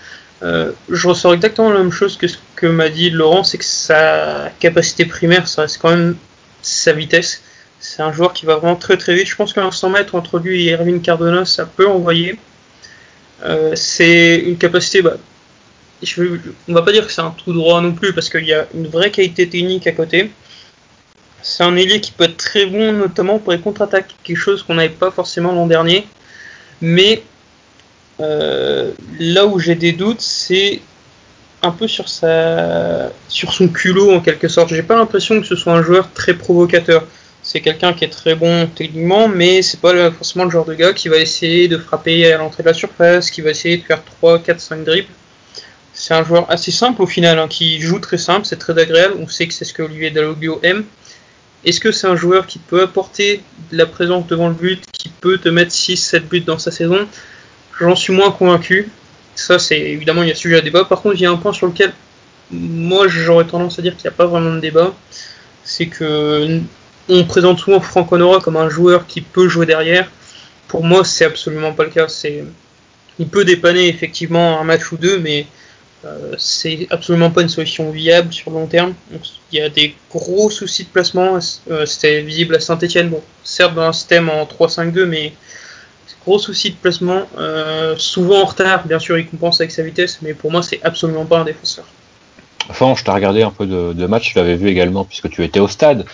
Euh, je ressors exactement la même chose que ce que m'a dit Laurent, c'est que sa capacité primaire, ça reste quand même sa vitesse. C'est un joueur qui va vraiment très très vite. Je pense qu'un 100 mètres entre lui et Erwin Cardona, ça peut envoyer. Euh, c'est une capacité. Bah, on va pas dire que c'est un tout droit non plus, parce qu'il y a une vraie qualité technique à côté. C'est un ailier qui peut être très bon, notamment pour les contre-attaques, quelque chose qu'on n'avait pas forcément l'an dernier. Mais euh, là où j'ai des doutes, c'est un peu sur sa, sur son culot en quelque sorte. J'ai pas l'impression que ce soit un joueur très provocateur c'est quelqu'un qui est très bon techniquement, mais c'est pas forcément le genre de gars qui va essayer de frapper à l'entrée de la surface, qui va essayer de faire 3, 4, 5 dribbles. C'est un joueur assez simple au final, hein, qui joue très simple, c'est très agréable, on sait que c'est ce que Olivier Dalloglio aime. Est-ce que c'est un joueur qui peut apporter de la présence devant le but, qui peut te mettre 6-7 buts dans sa saison? J'en suis moins convaincu. Ça, c'est évidemment, il y a sujet à débat. Par contre, il y a un point sur lequel moi j'aurais tendance à dire qu'il n'y a pas vraiment de débat. C'est que on présente souvent Franck Honora comme un joueur qui peut jouer derrière. Pour moi, c'est absolument pas le cas. C'est, il peut dépanner effectivement un match ou deux, mais c'est absolument pas une solution viable sur le long terme. Donc, il y a des gros soucis de placement. Euh, c'était visible à Saint-Etienne. Bon, certes dans un système en 3-5-2, mais gros soucis de placement. Euh, souvent en retard, bien sûr, il compense avec sa vitesse, mais pour moi, c'est absolument pas un défenseur. Enfin, je t'ai regardé un peu de, de match, tu l'avais vu également puisque tu étais au stade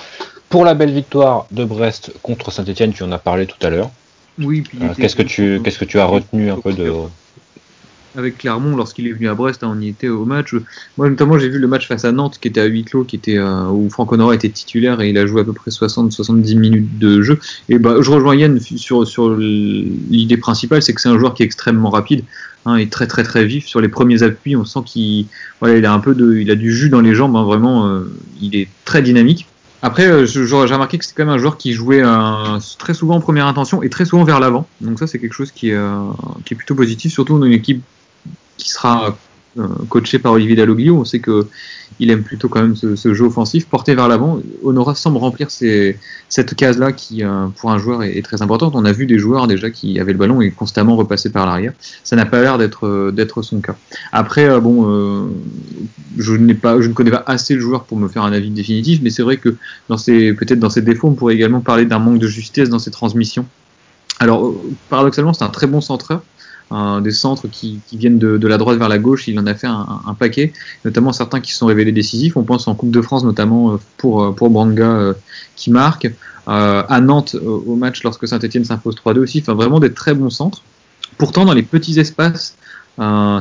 pour la belle victoire de Brest contre Saint-Etienne, tu en as parlé tout à l'heure. Oui, euh, qu'est-ce que tu qu'est-ce que tu as retenu un peu de avec Clermont lorsqu'il est venu à Brest, hein, on y était au match. Moi notamment j'ai vu le match face à Nantes qui était à huis clos, qui était euh, où Franck Honora était titulaire et il a joué à peu près 60-70 minutes de jeu. Et bah je rejoins Yann sur sur l'idée principale, c'est que c'est un joueur qui est extrêmement rapide hein, et très très très vif sur les premiers appuis. On sent qu'il voilà, il a un peu de il a du jus dans les jambes, hein, vraiment euh, il est très dynamique. Après, euh, j'ai remarqué que c'est quand même un joueur qui jouait très souvent en première intention et très souvent vers l'avant. Donc ça, c'est quelque chose qui est plutôt positif, surtout dans une équipe qui sera euh, coaché par Olivier Dalloglio. On sait que il aime plutôt quand même ce, jeu offensif, porté vers l'avant. Honora semble remplir cette case-là qui, euh, pour un joueur, est, très importante. On a vu des joueurs déjà qui avaient le ballon et constamment repassaient par l'arrière. Ça n'a pas l'air d'être euh, son cas. Après, bon, je ne connais pas assez le joueur pour me faire un avis définitif, mais c'est vrai que peut-être dans ses défauts, on pourrait également parler d'un manque de justesse dans ses transmissions. Alors, paradoxalement, c'est un très bon centreur des centres qui, viennent de, la droite vers la gauche, il en a fait un, paquet, notamment certains qui se sont révélés décisifs. On pense en Coupe de France notamment euh, pour, euh, pour Branga euh, qui marque, à Nantes au match lorsque Saint-Etienne s'impose 3-2 aussi, enfin vraiment des très bons centres. Pourtant, dans les petits espaces,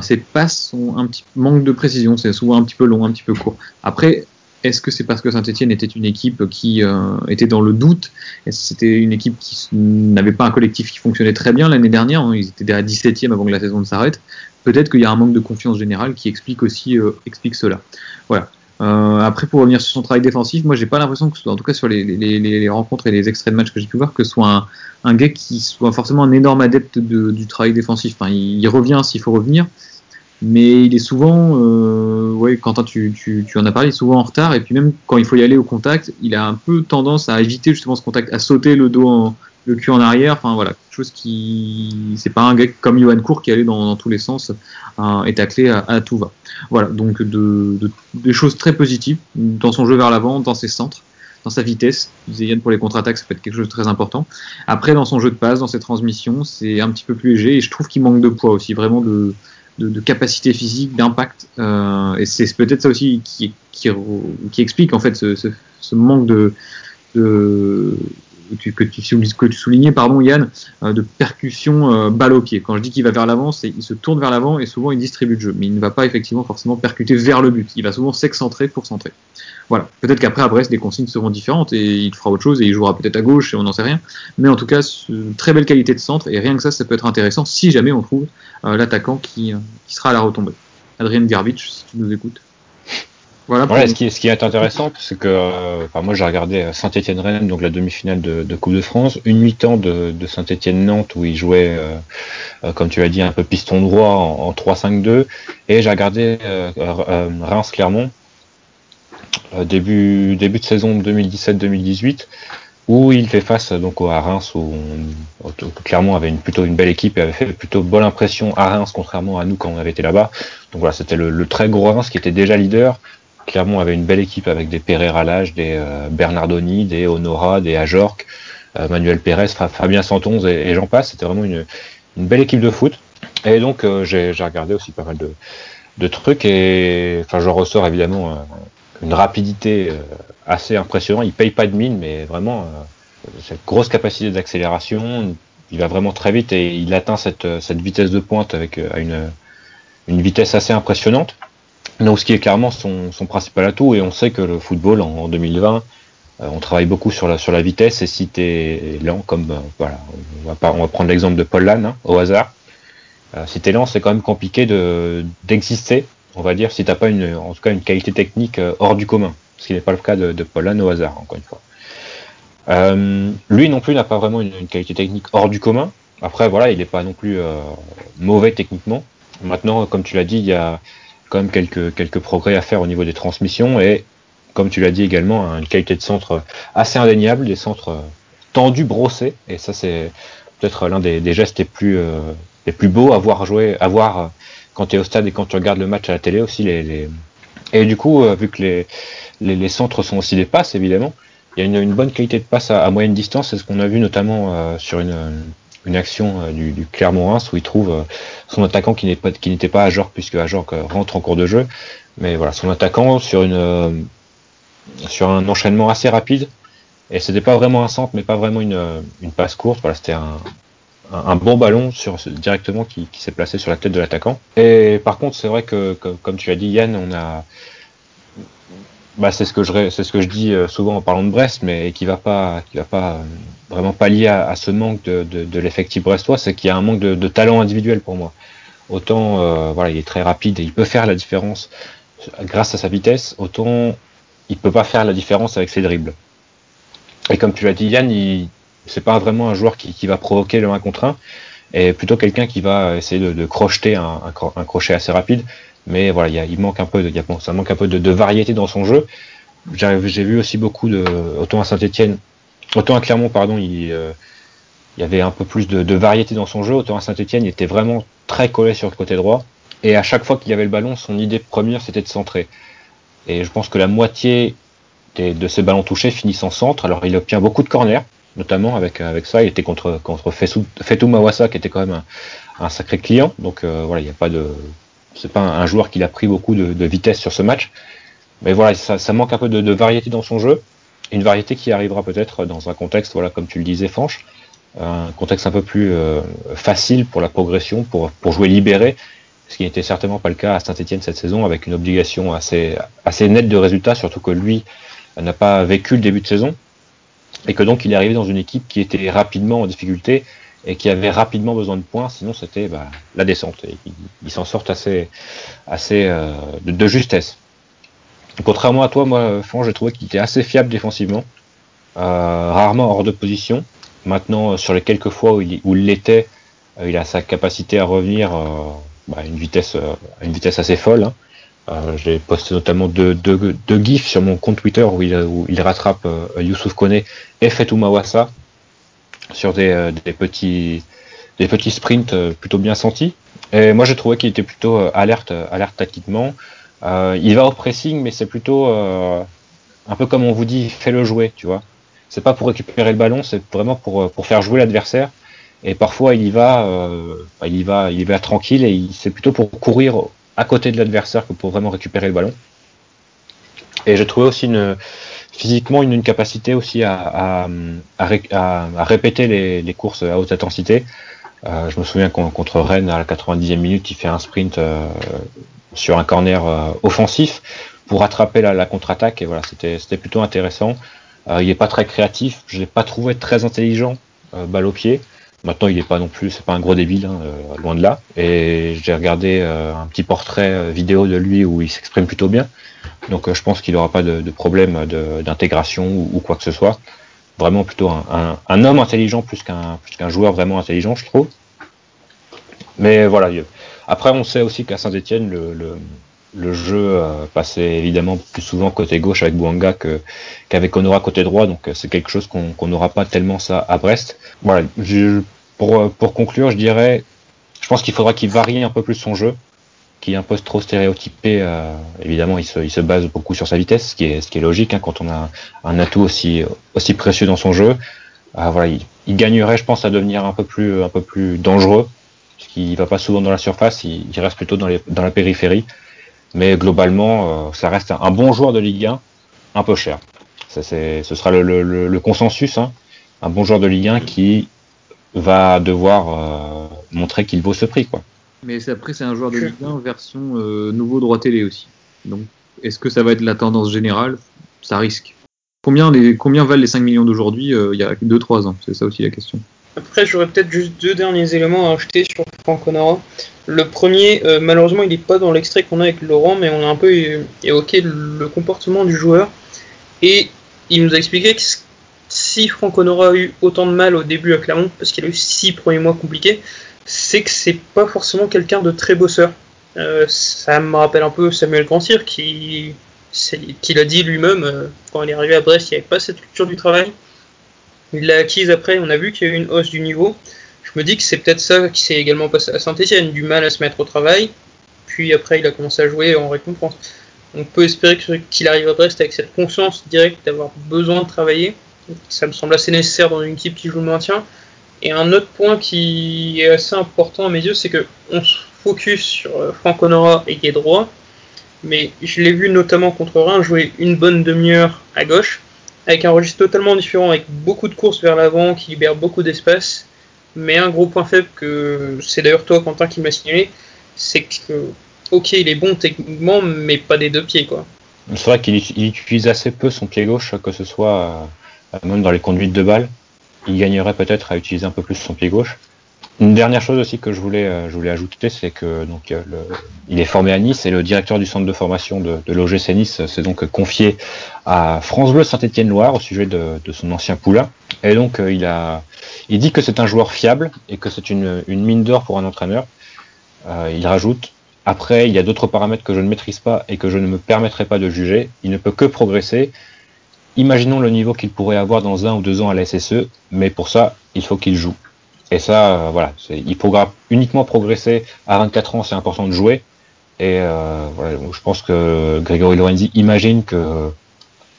ces passes sont un petit manque de précision, c'est souvent un petit peu long, un petit peu court. Après, est-ce que c'est parce que Saint-Etienne était une équipe qui euh, était dans le doute? C'était une équipe qui n'avait pas un collectif qui fonctionnait très bien l'année dernière? Ils étaient déjà 17e avant que la saison ne s'arrête. Peut-être qu'il y a un manque de confiance générale qui explique aussi euh, explique cela. Voilà. Euh, après, pour revenir sur son travail défensif, moi, j'ai pas l'impression que, en tout cas sur les, les, les, rencontres et les extraits de matchs que j'ai pu voir, que ce soit un, un, gars qui soit forcément un énorme adepte de, du travail défensif. Enfin, il, il revient s'il faut revenir, mais il est souvent, euh, ouais, Quentin, tu, tu, tu en as parlé, souvent en retard, et puis même quand il faut y aller au contact, il a un peu tendance à éviter justement ce contact, à sauter le dos, en, le cul en arrière, enfin voilà, quelque chose qui, c'est pas un gars comme Johan Cour qui allait dans, dans tous les sens euh, et taclé à, à, tout va. Voilà, donc de, de, des choses très positives dans son jeu vers l'avant, dans ses centres dans sa vitesse. Yann pour les contre-attaques, ça peut être quelque chose de très important. Après, dans son jeu de passe, dans ses transmissions, c'est un petit peu plus léger et je trouve qu'il manque de poids aussi, vraiment de, de, capacité physique, d'impact. Euh, et c'est peut-être ça aussi qui, qui, explique en fait ce, ce, manque de que, tu, que tu soulignais, pardon, Yann, euh, de percussion euh, balle. Quand je dis qu'il va vers l'avant, c'est il se tourne vers l'avant et souvent il distribue le jeu, mais il ne va pas effectivement forcément percuter vers le but. Il va souvent s'excentrer pour centrer. Voilà. Peut-être qu'après à Brest, les consignes seront différentes et il fera autre chose et il jouera peut-être à gauche et on n'en sait rien. Mais en tout cas, très belle qualité de centre et rien que ça, ça peut être intéressant si jamais on trouve euh, l'attaquant qui, sera à la retombée. Adrien Garbitch, si tu nous écoutes. Voilà. Ce, qui est, intéressant, c'est que euh, enfin, moi j'ai regardé Saint-Étienne-Rennes, donc la demi-finale de, Coupe de France, une mi-temps de, Saint-Étienne-Nantes où il jouait, euh, euh, comme tu l'as dit, un peu piston droit en, en 3-5-2, et j'ai regardé euh, euh, Reims-Clermont début de saison 2017-2018 où il fait face donc à Reims où on, Clermont avait une, plutôt une belle équipe et avait fait plutôt bonne impression à Reims contrairement à nous quand on avait été là-bas. Donc voilà, c'était le, très gros Reims qui était déjà leader, Clermont avait une belle équipe avec des Pereira Lage, des euh, Bernardoni, des Honora, des Ajorc, euh, Manuel Pérez, Fabien Santonze et, j'en passe. C'était vraiment une, belle équipe de foot. Et donc euh, j'ai regardé aussi pas mal de, trucs et enfin j'en ressors évidemment une rapidité assez impressionnante. Il paye pas de mine, mais vraiment cette grosse capacité d'accélération. Il va vraiment très vite et il atteint cette, vitesse de pointe avec une, une vitesse assez impressionnante. Donc, ce qui est clairement son, principal atout, et on sait que le football en, en 2020, euh, on travaille beaucoup sur la, vitesse, et si tu es lent, comme euh, voilà, on va, prendre l'exemple de Paul Lannes, hein, au hasard, euh, si tu es lent, c'est quand même compliqué d'exister, on va dire, si tu pas une, en tout cas une qualité technique hors du commun, ce qui n'est pas le cas de, de Paul Lannes au hasard, encore une fois. Lui non plus n'a pas vraiment une, une, qualité technique hors du commun. Après, voilà, il n'est pas non plus mauvais techniquement. Maintenant, comme tu l'as dit, il y a quand même quelques, quelques progrès à faire au niveau des transmissions et, comme tu l'as dit également, une qualité de centre assez indéniable, des centres tendus, brossés, et ça c'est peut-être l'un des, gestes les plus, euh, les plus beaux à voir jouer, à quand tu es au stade et quand tu regardes le match à la télé aussi. Les. Et du coup, euh, vu que les, les, centres sont aussi des passes, évidemment, il y a une, bonne qualité de passe à, à moyenne distance, c'est ce qu'on a vu notamment euh, sur une, une action euh, du, du Clermont-Reims où il trouve euh, son attaquant qui n'était pas, à genre puisque à genre rentre en cours de jeu. Mais voilà, son attaquant sur une sur un enchaînement assez rapide. Et c'était pas vraiment un centre, mais pas vraiment une, une passe courte. Voilà, c'était un, bon ballon sur, directement qui, s'est placé sur la tête de l'attaquant. Et par contre, c'est vrai que, comme tu as dit, Yann, on a, bah, c'est ce que je c'est ce que je dis euh, souvent en parlant de Brest, mais qui va pas qui va pas euh, vraiment pallier à, à ce manque de, l'effectif brestois, c'est qu'il y a un manque de, talent individuel pour moi. Autant euh, voilà, il est très rapide et il peut faire la différence grâce à sa vitesse, autant il peut pas faire la différence avec ses dribbles. Et comme tu l'as dit, Yann, c'est pas vraiment un joueur qui, va provoquer le 1 contre 1, et plutôt quelqu'un qui va essayer de, crocheter un, crochet assez rapide. Mais voilà, il, manque un peu, de, ça manque un peu de, de variété dans son jeu. J'ai vu aussi beaucoup de, autant à Saint-Etienne, autant à Clermont, pardon, il, euh, il y avait un peu plus de, variété dans son jeu. Autant à Saint-Etienne, il était vraiment très collé sur le côté droit. Et à chaque fois qu'il y avait le ballon, son idée première, c'était de centrer. Et je pense que la moitié de ses ballons touchés finissent en centre. Alors il obtient beaucoup de corners, notamment avec, avec ça. Il était contre, contre Fetou Mawassa, qui était quand même un, sacré client. Donc euh, voilà, il n'y a pas de. C'est pas un, joueur qui a pris beaucoup de, vitesse sur ce match. Mais voilà, ça, manque un peu de, variété dans son jeu. Une variété qui arrivera peut-être dans un contexte, voilà, comme tu le disais, Fanche, un contexte un peu plus euh, facile pour la progression, pour, jouer libéré, ce qui n'était certainement pas le cas à Saint-Etienne cette saison, avec une obligation assez, nette de résultats, surtout que lui n'a pas vécu le début de saison, et que donc il est arrivé dans une équipe qui était rapidement en difficulté et qui avait rapidement besoin de points, sinon c'était bah, la descente. Il, s'en sort assez, euh, de, justesse. Contrairement à toi, moi, Franck, j'ai trouvé qu'il était assez fiable défensivement, euh, rarement hors de position. Maintenant, sur les quelques fois où il, l'était, euh, il a sa capacité à revenir euh, bah, à une vitesse, euh, assez folle. Hein. Euh, j'ai posté notamment deux, deux, gifs sur mon compte Twitter où il, rattrape euh, Youssouf Kone et Fetou Mawassa sur des, euh, des, petits, sprints euh, plutôt bien sentis. Et moi j'ai trouvé qu'il était plutôt euh, alerte tactiquement. Il va au pressing, mais c'est plutôt un peu comme on vous dit, fais le jouer, tu vois. C'est pas pour récupérer le ballon, c'est vraiment pour, pour faire jouer l'adversaire. Et parfois il y va, il y va, il y va tranquille et c'est plutôt pour courir à côté de l'adversaire que pour vraiment récupérer le ballon. Et j'ai trouvé aussi une, physiquement une, une capacité aussi à, à, à, à répéter les, les, courses à haute intensité. Euh, je me souviens contre Rennes à la 90e minute, il fait un sprint euh, sur un corner euh, offensif pour attraper la, contre-attaque et voilà, c'était plutôt intéressant. Euh, il n'est pas très créatif, je l'ai pas trouvé très intelligent, euh, balle au pied. Maintenant, il n'est pas non plus, c'est pas un gros débile, hein, loin de là. Et j'ai regardé un petit portrait vidéo de lui où il s'exprime plutôt bien. Donc, je pense qu'il n'aura pas de, problème d'intégration ou, ou, quoi que ce soit. Vraiment plutôt un, un, un homme intelligent plus qu'un plus qu'un joueur vraiment intelligent, je trouve. Mais voilà. Après, on sait aussi qu'à Saint-Etienne, le, jeu euh, passait évidemment plus souvent côté gauche avec Bouanga qu'avec qu Honora côté droit. Donc, c'est quelque chose qu'on n'aura pas tellement ça à Brest voilà, je, pour, pour conclure, je dirais, je pense qu'il faudra qu'il varie un peu plus son jeu, qui est un peu trop stéréotypé. Euh, évidemment, il se, base beaucoup sur sa vitesse, ce qui est, logique hein, quand on a un atout aussi, aussi précieux dans son jeu. Euh, voilà, il, il, gagnerait, je pense, à devenir un peu plus, un peu plus dangereux, parce qu'il va pas souvent dans la surface, il, il reste plutôt dans, les, dans la périphérie. Mais globalement, euh, ça reste un, un, bon joueur de Ligue 1, un peu cher. Ça, ce sera le, le, le consensus. Hein un bon joueur de Ligue 1 qui va devoir euh, montrer qu'il vaut ce prix. Quoi. Mais après, c'est un joueur de Ligue 1 version euh, nouveau droit télé aussi. Donc, est-ce que ça va être la tendance générale? Ça risque. Combien, les, combien valent les 5 millions d'aujourd'hui euh, il y a 2-3 ans? C'est ça aussi la question. Après, j'aurais peut-être juste deux derniers éléments à ajouter sur Franck Honora. Le premier, euh, malheureusement, il n'est pas dans l'extrait qu'on a avec Laurent, mais on a un peu évoqué le comportement du joueur. Et il nous a expliqué que si Franck Honora a eu autant de mal au début à Clermont, parce qu'il a eu six premiers mois compliqués, c'est que c'est pas forcément quelqu'un de très bosseur. Euh, ça me rappelle un peu Samuel Grandsir qui, qui l'a dit lui-même euh, quand il est arrivé à Brest, il n'y avait pas cette culture du travail. Il l'a acquise après, on a vu qu'il y a eu une hausse du niveau. Je me dis que c'est peut-être ça qui s'est également passé à Saint-Etienne, du mal à se mettre au travail. Puis après, il a commencé à jouer en récompense. On peut espérer qu'il arrive à Brest avec cette conscience directe d'avoir besoin de travailler ça me semble assez nécessaire dans une équipe qui joue le maintien. Et un autre point qui est assez important à mes yeux, c'est que on se focus sur euh, Franck Honora et Guédroit, mais je l'ai vu notamment contre Reims jouer une bonne demi-heure à gauche, avec un registre totalement différent, avec beaucoup de courses vers l'avant, qui libère beaucoup d'espace. Mais un gros point faible que c'est d'ailleurs toi, Quentin, qui m'a signalé, c'est que, ok, il est bon techniquement, mais pas des deux pieds, quoi. C'est vrai qu'il utilise assez peu son pied gauche, que ce soit euh, même dans les conduites de balles. Il gagnerait peut-être à utiliser un peu plus son pied gauche. Une dernière chose aussi que je voulais, euh, ajouter, c'est que donc euh, il est formé à Nice et le directeur du centre de formation de, l'OGC Nice s'est donc confié à France Bleu Saint-Étienne-Loire au sujet de, son ancien poulain. Et donc il a, il dit que c'est un joueur fiable et que c'est une, mine d'or pour un entraîneur. Euh, il rajoute après, il y a d'autres paramètres que je ne maîtrise pas et que je ne me permettrai pas de juger. Il ne peut que progresser. Imaginons le niveau qu'il pourrait avoir dans un ou deux ans à la SSE, mais pour ça, il faut qu'il joue. Et ça, euh, voilà, il pourra uniquement progresser à 24 ans, c'est important de jouer. Et euh, voilà, je pense que Grégory Lorenzi imagine que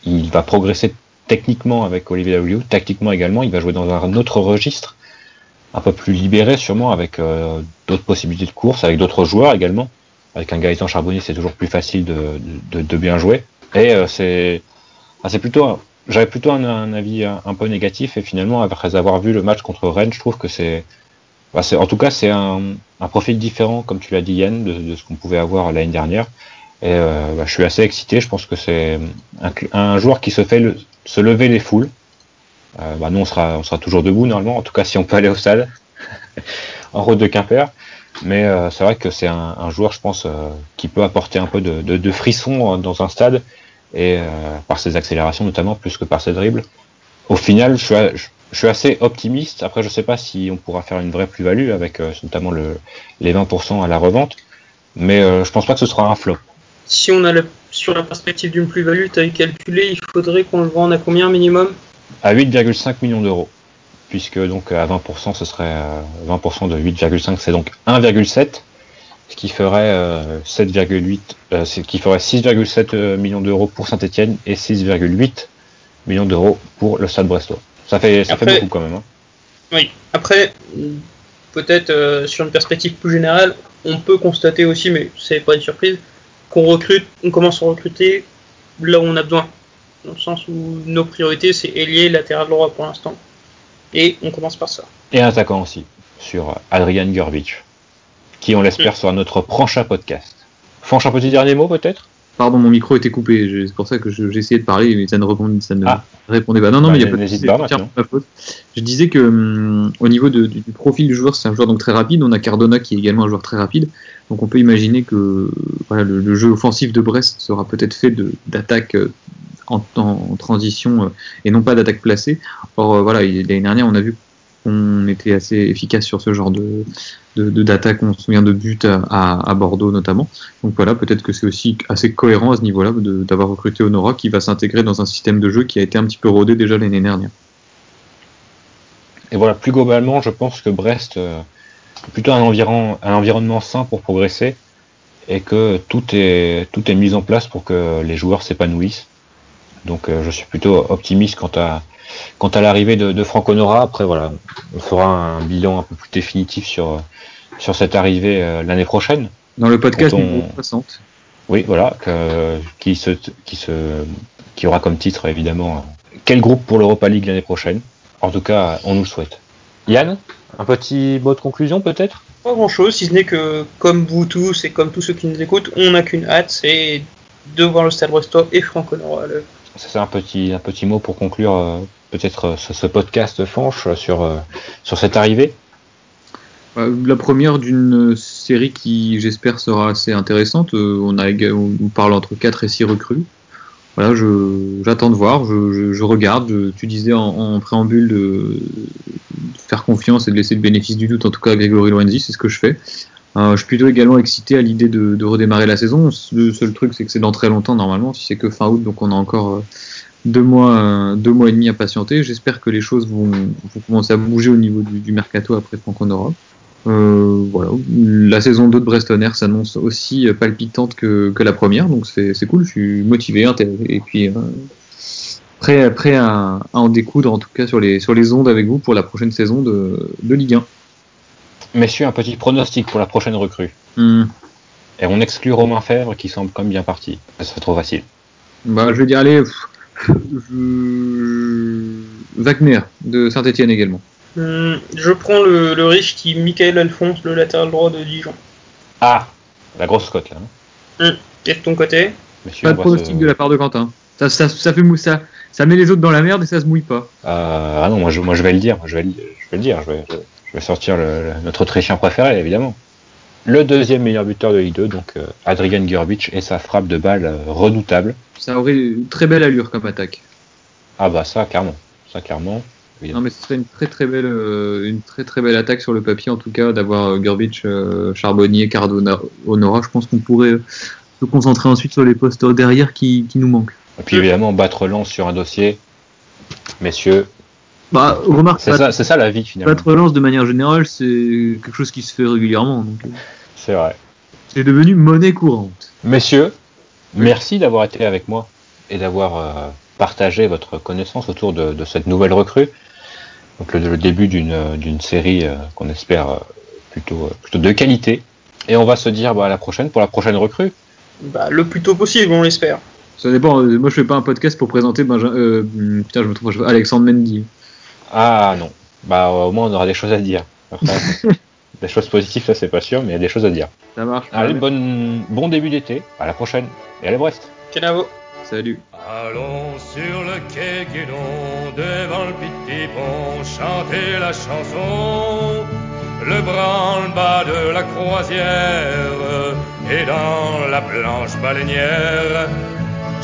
il va progresser techniquement avec Olivier W, tactiquement également, il va jouer dans un autre registre, un peu plus libéré sûrement, avec euh, d'autres possibilités de course, avec d'autres joueurs également. Avec un Gaëtan Charbonnier, c'est toujours plus facile de, de, de bien jouer. Et euh, c'est c'est plutôt j'avais plutôt un, avis un, un, peu négatif et finalement après avoir vu le match contre Rennes, je trouve que c'est bah, en tout cas c'est un, profil différent comme tu l'as dit Yann de, ce qu'on pouvait avoir l'année dernière et euh, bah, je suis assez excité. Je pense que c'est un, joueur qui se fait se lever les foules. Euh, bah, nous on sera on sera toujours debout normalement en tout cas si on peut aller au stade en route de Quimper. Mais euh, c'est vrai que c'est un, joueur, je pense, euh, qui peut apporter un peu de, de, de frisson dans un stade et euh, par ses accélérations notamment plus que par ses dribbles. Au final, je suis, je, je suis assez optimiste. Après, je sais pas si on pourra faire une vraie plus-value avec euh, notamment le, les 20% à la revente, mais euh, je pense pas que ce sera un flop. Si on a le, sur la perspective d'une plus-value, tu as calculé, il faudrait qu'on le vende à combien minimum? À 8,5 millions d'euros. Puisque donc à 20%, ce serait 20% de 8,5, c'est donc 1,7 ce qui ferait euh, 7,8, euh, ce qui ferait 6,7 millions d'euros pour Saint-Etienne et 6,8 millions d'euros pour le Stade Brestois. Ça fait, ça Après, fait beaucoup quand même. Hein. Oui. Après, peut-être euh, sur une perspective plus générale, on peut constater aussi, mais c'est pas une surprise, qu'on recrute, on commence à recruter là où on a besoin. Dans le sens où nos priorités, c'est ailier, latéral droit pour l'instant. Et on commence par ça. Et un attaquant aussi, sur Adrian Gurbic qui, on l'espère, sera notre prochain podcast. Franche un petit dernier mot, peut-être? Pardon, mon micro était coupé. C'est pour ça que j'ai essayé de parler, mais ça ne répondait, ça ne ah. répondait pas. Non, non, bah, mais il y a pas de pas, faute. Je disais que hum, au niveau de, du, du, profil du joueur, c'est un joueur donc très rapide. On a Cardona qui est également un joueur très rapide. Donc on peut imaginer que voilà, le, le jeu offensif de Brest sera peut-être fait d'attaque euh, en, en, transition euh, et non pas d'attaque placée. Or euh, voilà, l'année dernière, on a vu on était assez efficace sur ce genre de. De, on se souvient de buts à, Bordeaux notamment. Donc voilà, peut-être que c'est aussi assez cohérent à ce niveau-là d'avoir recruté Honora qui va s'intégrer dans un système de jeu qui a été un petit peu rodé déjà l'année dernière. Et voilà, plus globalement, je pense que Brest euh, est plutôt un environnement sain pour progresser et que tout est, tout est mis en place pour que les joueurs s'épanouissent. Donc euh, je suis plutôt optimiste quant à, Quant à l'arrivée de, de Franck Honora, après voilà, on fera un bilan un peu plus définitif sur, sur cette arrivée euh, l'année prochaine. Dans le podcast on... 60. Oui, voilà, que, qui, se, qui, se, qui aura comme titre évidemment quel groupe pour l'Europa League l'année prochaine. En tout cas, on nous le souhaite. Yann, un petit mot de conclusion peut-être? Pas grand-chose, si ce n'est que comme vous tous et comme tous ceux qui nous écoutent, on n'a qu'une hâte, c'est de voir le Stade Brestois et Franck Honora. Le... C'est un petit, un petit mot pour conclure euh, peut-être euh, ce, podcast Fanche sur, euh, sur cette arrivée La première d'une série qui, j'espère, sera assez intéressante. Euh, on, parle entre 4 et 6 recrues. Voilà, j'attends de voir, je, regarde. Tu disais en, préambule de, faire confiance et de laisser le bénéfice du doute, en tout cas à Grégory Lorenzi, c'est ce que je fais. Euh, je suis plutôt également excité à l'idée de, de, redémarrer la saison. Le seul truc, c'est que c'est dans très longtemps normalement, si c'est que fin août, donc on a encore deux mois, deux mois et demi à patienter. J'espère que les choses vont, vont, commencer à bouger au niveau du, du mercato après Franck en Europe. Euh, voilà. La saison 2 de Breston Air s'annonce aussi palpitante que, que la première, donc c'est cool. Je suis motivé, intéressé, et puis euh, prêt, prêt à, à, en découdre en tout cas sur les, sur les ondes avec vous pour la prochaine saison de, de Ligue 1. Messieurs, un petit pronostic pour la prochaine recrue. Mmh. Et on exclut Romain Fèvre qui semble quand même bien parti. Ça serait trop facile. Bah, je vais dire, allez, pff, je... Wagner de Saint-Etienne également. Hum, je prends le, le riche qui Michael Alphonse, le latéral droit de Dijon. Ah La grosse cote là. hein. Hum, Et de ton côté? Pas de se- pronostic de la part de Quentin. Ça, ça, ça fait mou- ça, ça met les autres dans la merde et ça se mouille pas. Euh, ah non, moi je, moi je vais le dire, je vais le, je vais le dire, je vais, je, je vais sortir le, le- notre Autrichien préféré évidemment. Le deuxième meilleur buteur de Ligue 2, donc euh, Adrian Gurbic et sa frappe de balle euh, redoutable. Ça aurait une très belle allure comme attaque. Ah bah ça clairement, ça clairement. Non mais ce serait une très très belle, euh, une très très belle attaque sur le papier en tout cas d'avoir Gurbic, Charbonnier, Cardona, Honora. Je pense qu'on pourrait se concentrer ensuite sur les postes derrière qui, qui nous manquent. Et puis évidemment battre Lens sur un dossier, messieurs, Bah remarque, c'est ça, c'est ça la vie finalement. battre relance de manière générale, c'est quelque chose qui se fait régulièrement. Donc euh, C'est vrai. c'est devenu monnaie courante. Messieurs, merci d'avoir été avec moi et d'avoir euh, partagé votre connaissance autour de, de cette nouvelle recrue. Donc le, le début d'une d'une série euh, qu'on espère euh, plutôt, plutôt de qualité. Et on va se dire bah, à la prochaine pour la prochaine recrue. bah, Le plus tôt possible, on l'espère. Ça dépend. Moi je fais pas un podcast pour présenter euh, putain je me trompe, je- Alexandre Mendy. Ah non, bah au moins on aura des choses à dire. Après, des choses positives, ça c'est pas sûr, mais il y a des choses à dire. Ça marche. Allez, bonne, bon début d'été, à la prochaine, et allez Brest Kenavo. Salut. Allons sur le quai Guédon, devant le petit pont, chanter la chanson. Le branle-bas de la croisière et dans la blanche baleinière.